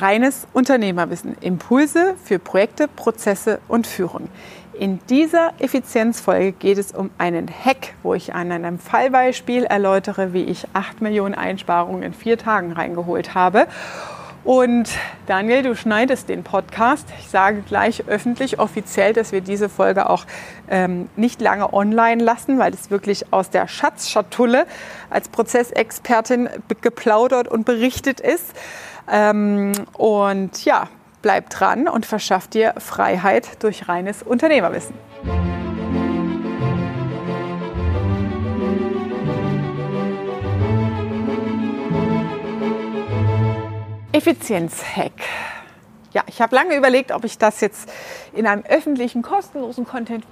Reines Unternehmerwissen. Impulse für Projekte, Prozesse und Führung. In dieser Effizienzfolge geht es um einen Hack, wo ich an einem Fallbeispiel erläutere, wie ich 8 Millionen Einsparungen in vier Tagen reingeholt habe. Und Daniel, du schneidest den Podcast. Ich sage gleich öffentlich, offiziell, dass wir diese Folge auch ähm, nicht lange online lassen, weil es wirklich aus der Schatzschatulle als Prozessexpertin geplaudert und berichtet ist. Ähm, und ja, bleib dran und verschaff dir Freiheit durch reines Unternehmerwissen. Effizienzhack. Ja, ich habe lange überlegt, ob ich das jetzt in einem öffentlichen, kostenlosen Content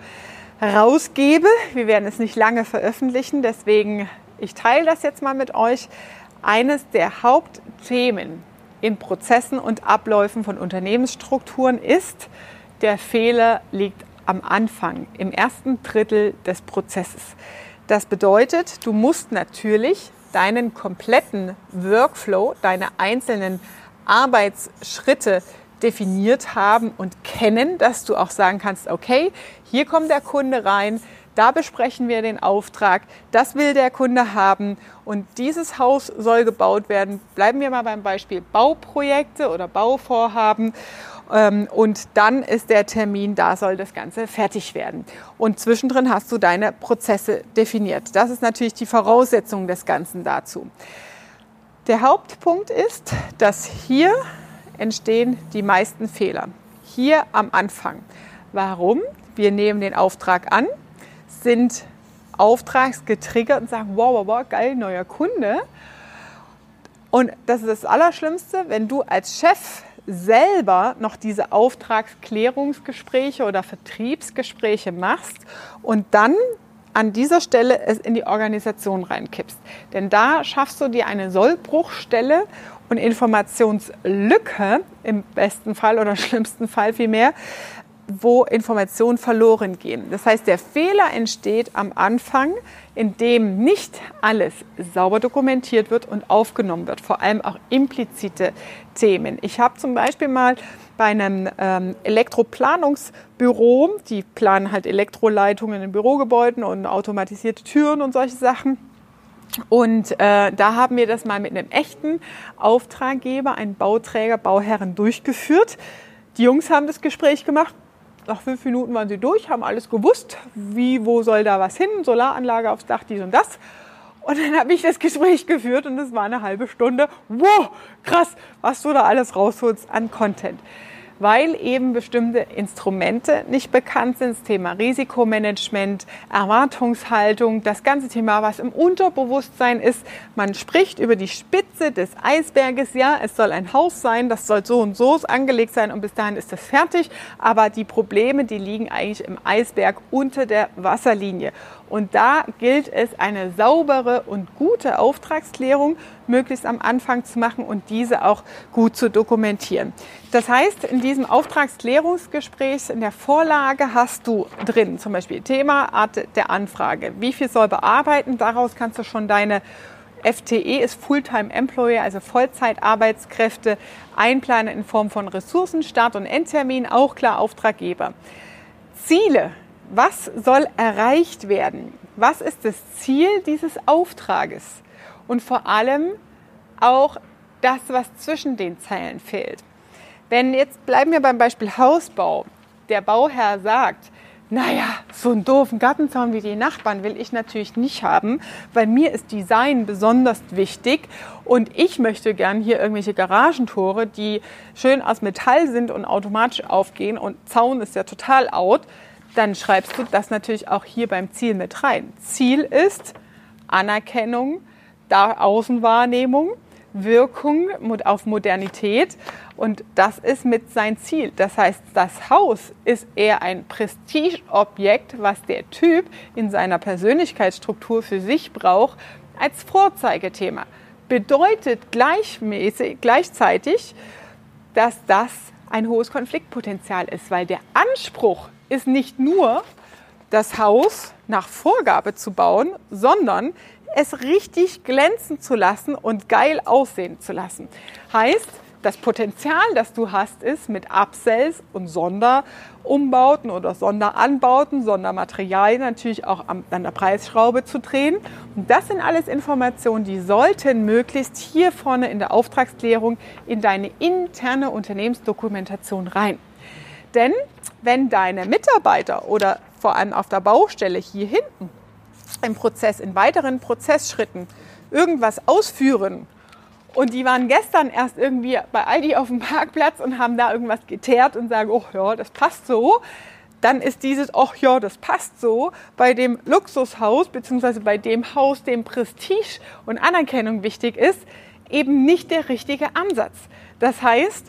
rausgebe. Wir werden es nicht lange veröffentlichen, deswegen ich teile das jetzt mal mit euch. Eines der Hauptthemen in Prozessen und Abläufen von Unternehmensstrukturen ist, der Fehler liegt am Anfang, im ersten Drittel des Prozesses. Das bedeutet, du musst natürlich deinen kompletten Workflow, deine einzelnen Arbeitsschritte definiert haben und kennen, dass du auch sagen kannst, okay, hier kommt der Kunde rein, da besprechen wir den Auftrag, das will der Kunde haben und dieses Haus soll gebaut werden. Bleiben wir mal beim Beispiel Bauprojekte oder Bauvorhaben. Ähm, und dann ist der Termin, da soll das Ganze fertig werden. Und zwischendrin hast du deine Prozesse definiert. Das ist natürlich die Voraussetzung des Ganzen dazu. Der Hauptpunkt ist, dass hier entstehen die meisten Fehler. Hier am Anfang. Warum? Wir nehmen den Auftrag an, sind auftragsgetriggert und sagen, wow, wow, wow, geil, neuer Kunde. Und das ist das Allerschlimmste, wenn du als Chef selber noch diese Auftragsklärungsgespräche oder Vertriebsgespräche machst und dann an dieser Stelle es in die Organisation reinkippst. Denn da schaffst du dir eine Sollbruchstelle und Informationslücke im besten Fall oder schlimmsten Fall vielmehr, wo Informationen verloren gehen. Das heißt, der Fehler entsteht am Anfang, indem nicht alles sauber dokumentiert wird und aufgenommen wird, vor allem auch implizite Themen. Ich habe zum Beispiel mal bei einem ähm, Elektroplanungsbüro, die planen halt Elektroleitungen in Bürogebäuden und automatisierte Türen und solche Sachen. Und äh, da haben wir das mal mit einem echten Auftraggeber, einem Bauträger, Bauherren durchgeführt. Die Jungs haben das Gespräch gemacht, nach fünf Minuten waren sie durch, haben alles gewusst, wie, wo soll da was hin, Solaranlage aufs Dach, dies und das. Und dann habe ich das Gespräch geführt und es war eine halbe Stunde. Wow, krass, was du da alles rausholst an Content weil eben bestimmte Instrumente nicht bekannt sind. Das Thema Risikomanagement, Erwartungshaltung, das ganze Thema, was im Unterbewusstsein ist. Man spricht über die Spitze des Eisberges. Ja, es soll ein Haus sein, das soll so und so angelegt sein und bis dahin ist das fertig. Aber die Probleme, die liegen eigentlich im Eisberg unter der Wasserlinie. Und da gilt es, eine saubere und gute Auftragsklärung möglichst am Anfang zu machen und diese auch gut zu dokumentieren. Das heißt, in diesem Auftragsklärungsgespräch, in der Vorlage hast du drin zum Beispiel Thema, Art der Anfrage. Wie viel soll bearbeiten? Daraus kannst du schon deine FTE ist Fulltime Employee, also Vollzeitarbeitskräfte, einplanen in Form von Ressourcen, Start- und Endtermin, auch klar Auftraggeber. Ziele was soll erreicht werden? Was ist das Ziel dieses Auftrages? Und vor allem auch das, was zwischen den Zeilen fehlt. Wenn jetzt bleiben wir beim Beispiel Hausbau, der Bauherr sagt, naja, so einen doofen Gartenzaun wie die Nachbarn will ich natürlich nicht haben, weil mir ist Design besonders wichtig und ich möchte gern hier irgendwelche Garagentore, die schön aus Metall sind und automatisch aufgehen und Zaun ist ja total out dann schreibst du das natürlich auch hier beim Ziel mit rein. Ziel ist Anerkennung, Außenwahrnehmung, Wirkung auf Modernität und das ist mit sein Ziel. Das heißt, das Haus ist eher ein Prestigeobjekt, was der Typ in seiner Persönlichkeitsstruktur für sich braucht, als Vorzeigethema. Bedeutet gleichmäßig, gleichzeitig, dass das ein hohes Konfliktpotenzial ist, weil der Anspruch ist nicht nur das Haus nach Vorgabe zu bauen, sondern es richtig glänzen zu lassen und geil aussehen zu lassen. Heißt, das Potenzial, das du hast, ist, mit Upsells und Sonderumbauten oder Sonderanbauten, Sondermaterialien natürlich auch an der Preisschraube zu drehen. Und das sind alles Informationen, die sollten möglichst hier vorne in der Auftragsklärung in deine interne Unternehmensdokumentation rein. Denn wenn deine Mitarbeiter oder vor allem auf der Baustelle hier hinten im Prozess, in weiteren Prozessschritten irgendwas ausführen und die waren gestern erst irgendwie bei Aldi auf dem Parkplatz und haben da irgendwas geteert und sagen, oh ja, das passt so. Dann ist dieses, oh ja, das passt so, bei dem Luxushaus beziehungsweise bei dem Haus, dem Prestige und Anerkennung wichtig ist, eben nicht der richtige Ansatz. Das heißt,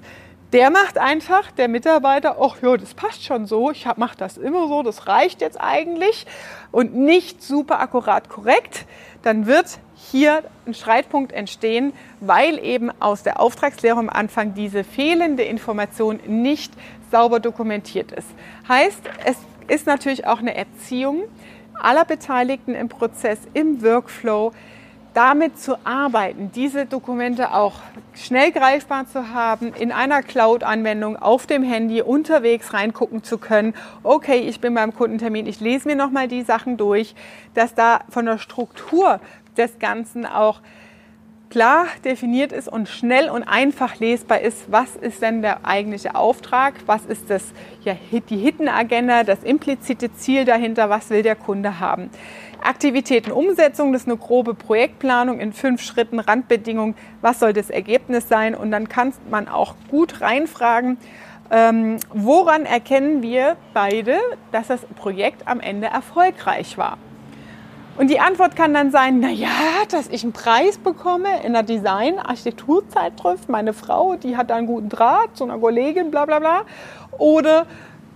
der macht einfach, der Mitarbeiter, ach ja, das passt schon so, ich mache das immer so, das reicht jetzt eigentlich und nicht super akkurat korrekt, dann wird hier ein Streitpunkt entstehen, weil eben aus der Auftragsklärung am Anfang diese fehlende Information nicht sauber dokumentiert ist. Heißt, es ist natürlich auch eine Erziehung aller Beteiligten im Prozess, im Workflow, damit zu arbeiten, diese Dokumente auch schnell greifbar zu haben, in einer Cloud-Anwendung auf dem Handy unterwegs reingucken zu können. Okay, ich bin beim Kundentermin, ich lese mir nochmal die Sachen durch, dass da von der Struktur des Ganzen auch klar definiert ist und schnell und einfach lesbar ist, was ist denn der eigentliche Auftrag, was ist das, ja, die Hidden Agenda, das implizite Ziel dahinter, was will der Kunde haben. Aktivitätenumsetzung, das ist eine grobe Projektplanung in fünf Schritten, Randbedingungen, was soll das Ergebnis sein und dann kann man auch gut reinfragen, ähm, woran erkennen wir beide, dass das Projekt am Ende erfolgreich war. Und die Antwort kann dann sein, na ja, dass ich einen Preis bekomme in der Design-Architekturzeitschrift, meine Frau, die hat da einen guten Draht zu einer Kollegin, bla bla bla. Oder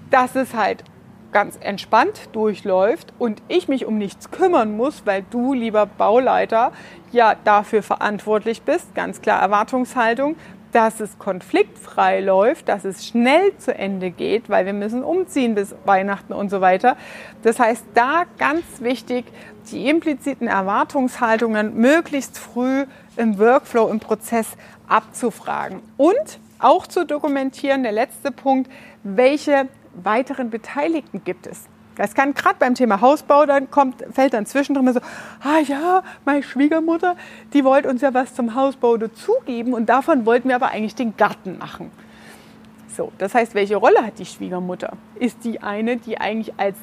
dass es halt ganz entspannt durchläuft und ich mich um nichts kümmern muss, weil du, lieber Bauleiter, ja dafür verantwortlich bist, ganz klar Erwartungshaltung, dass es konfliktfrei läuft, dass es schnell zu Ende geht, weil wir müssen umziehen bis Weihnachten und so weiter. Das heißt, da ganz wichtig, die impliziten Erwartungshaltungen möglichst früh im Workflow, im Prozess abzufragen und auch zu dokumentieren. Der letzte Punkt, welche weiteren Beteiligten gibt es? Das kann gerade beim Thema Hausbau, dann kommt, fällt dann zwischendrin so, ah ja, meine Schwiegermutter, die wollte uns ja was zum Hausbau dazugeben und davon wollten wir aber eigentlich den Garten machen. So, das heißt, welche Rolle hat die Schwiegermutter? Ist die eine, die eigentlich als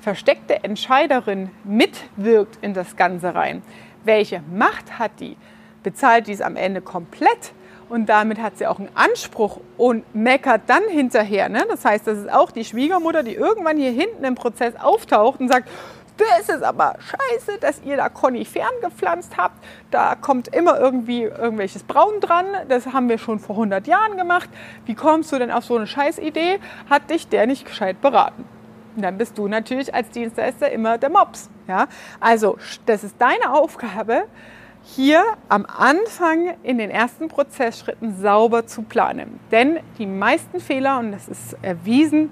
versteckte Entscheiderin mitwirkt in das Ganze rein? Welche Macht hat die? Bezahlt die es am Ende komplett? Und damit hat sie auch einen Anspruch und meckert dann hinterher. Ne? Das heißt, das ist auch die Schwiegermutter, die irgendwann hier hinten im Prozess auftaucht und sagt, das ist aber scheiße, dass ihr da Koniferen gepflanzt habt. Da kommt immer irgendwie irgendwelches Braun dran. Das haben wir schon vor 100 Jahren gemacht. Wie kommst du denn auf so eine Scheißidee? Hat dich der nicht gescheit beraten? Und dann bist du natürlich als Dienstleister immer der Mops. Ja? Also, das ist deine Aufgabe, hier am Anfang in den ersten Prozessschritten sauber zu planen. Denn die meisten Fehler, und das ist erwiesen,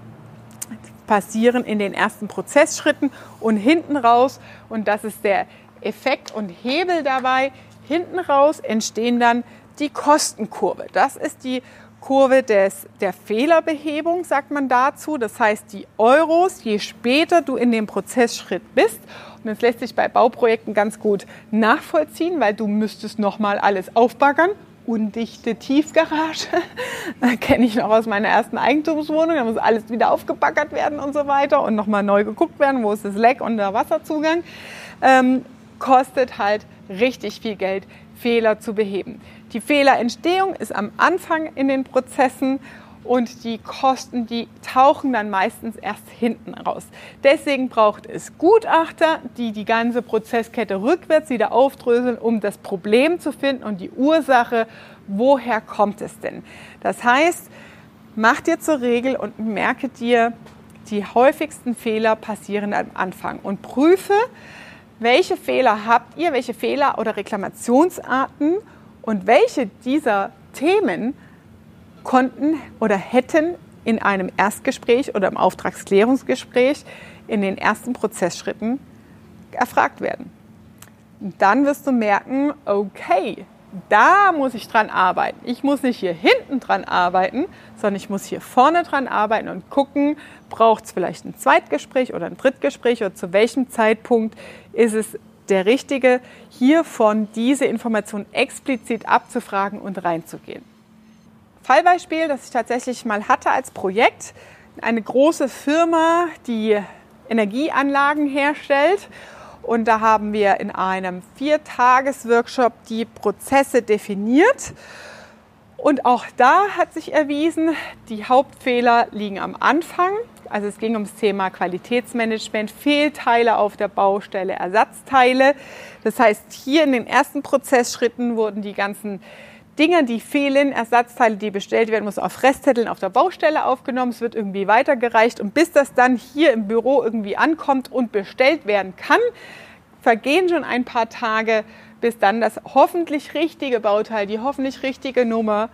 passieren in den ersten Prozessschritten und hinten raus. Und das ist der Effekt und Hebel dabei. Hinten raus entstehen dann die Kostenkurve. Das ist die Kurve des, der Fehlerbehebung, sagt man dazu. Das heißt, die Euros, je später du in dem Prozessschritt bist und das lässt sich bei Bauprojekten ganz gut nachvollziehen, weil du müsstest nochmal alles aufbaggern. Undichte Tiefgarage, kenne ich noch aus meiner ersten Eigentumswohnung. Da muss alles wieder aufgebaggert werden und so weiter und nochmal neu geguckt werden, wo ist das Leck und der Wasserzugang. Ähm, kostet halt richtig viel Geld, Fehler zu beheben. Die Fehlerentstehung ist am Anfang in den Prozessen und die Kosten, die tauchen dann meistens erst hinten raus. Deswegen braucht es Gutachter, die die ganze Prozesskette rückwärts wieder aufdröseln, um das Problem zu finden und die Ursache, woher kommt es denn. Das heißt, mach dir zur Regel und merke dir, die häufigsten Fehler passieren am Anfang und prüfe, welche Fehler habt ihr, welche Fehler oder Reklamationsarten und welche dieser Themen konnten oder hätten in einem Erstgespräch oder im Auftragsklärungsgespräch in den ersten Prozessschritten erfragt werden. Und dann wirst du merken, okay, da muss ich dran arbeiten. Ich muss nicht hier hinten dran arbeiten, sondern ich muss hier vorne dran arbeiten und gucken, braucht es vielleicht ein Zweitgespräch oder ein Drittgespräch oder zu welchem Zeitpunkt ist es der Richtige, hiervon diese Information explizit abzufragen und reinzugehen. Fallbeispiel, das ich tatsächlich mal hatte als Projekt, eine große Firma, die Energieanlagen herstellt. Und da haben wir in einem Viertages-Workshop die Prozesse definiert. Und auch da hat sich erwiesen, die Hauptfehler liegen am Anfang. Also es ging ums Thema Qualitätsmanagement, Fehlteile auf der Baustelle, Ersatzteile. Das heißt, hier in den ersten Prozessschritten wurden die ganzen Dinge, die fehlen, Ersatzteile, die bestellt werden, muss auf Restzetteln auf der Baustelle aufgenommen. Es wird irgendwie weitergereicht. Und bis das dann hier im Büro irgendwie ankommt und bestellt werden kann, vergehen schon ein paar Tage, bis dann das hoffentlich richtige Bauteil, die hoffentlich richtige Nummer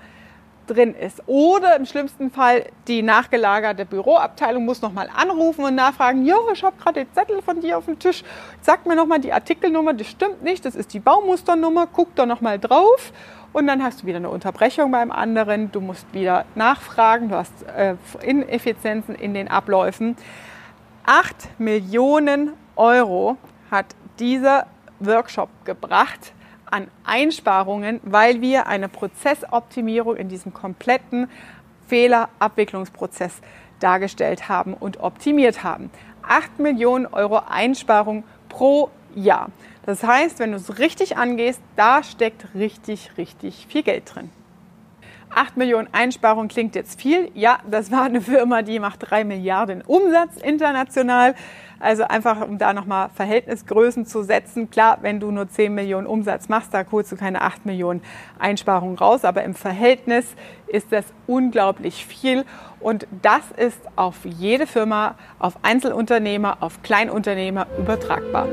drin ist. Oder im schlimmsten Fall die nachgelagerte Büroabteilung muss nochmal anrufen und nachfragen, jo, ich habe gerade den Zettel von dir auf dem Tisch, sag mir nochmal die Artikelnummer, das stimmt nicht, das ist die Baumusternummer, guck da nochmal drauf und dann hast du wieder eine Unterbrechung beim anderen, du musst wieder nachfragen, du hast äh, Ineffizienzen in den Abläufen. 8 Millionen Euro hat dieser Workshop gebracht an Einsparungen, weil wir eine Prozessoptimierung in diesem kompletten Fehlerabwicklungsprozess dargestellt haben und optimiert haben. 8 Millionen Euro Einsparung pro Jahr. Das heißt, wenn du es richtig angehst, da steckt richtig, richtig viel Geld drin. 8 Millionen Einsparung klingt jetzt viel. Ja, das war eine Firma, die macht 3 Milliarden Umsatz international. Also einfach, um da nochmal Verhältnisgrößen zu setzen. Klar, wenn du nur 10 Millionen Umsatz machst, da holst du keine 8 Millionen Einsparungen raus. Aber im Verhältnis ist das unglaublich viel. Und das ist auf jede Firma, auf Einzelunternehmer, auf Kleinunternehmer übertragbar.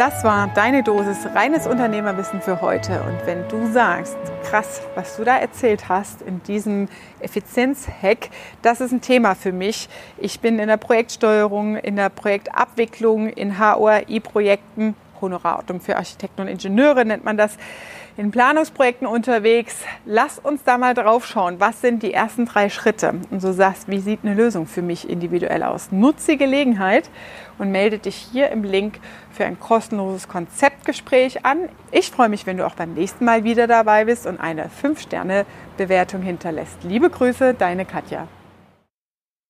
Das war deine Dosis reines Unternehmerwissen für heute. Und wenn du sagst, krass, was du da erzählt hast in diesem Effizienzhack, das ist ein Thema für mich. Ich bin in der Projektsteuerung, in der Projektabwicklung, in HORI-Projekten, Honoraratum für Architekten und Ingenieure nennt man das, in Planungsprojekten unterwegs. Lass uns da mal drauf schauen. Was sind die ersten drei Schritte? Und so sagst, wie sieht eine Lösung für mich individuell aus? Nutze die Gelegenheit und melde dich hier im Link für ein kostenloses Konzeptgespräch an. Ich freue mich, wenn du auch beim nächsten Mal wieder dabei bist und eine 5-Sterne-Bewertung hinterlässt. Liebe Grüße, deine Katja.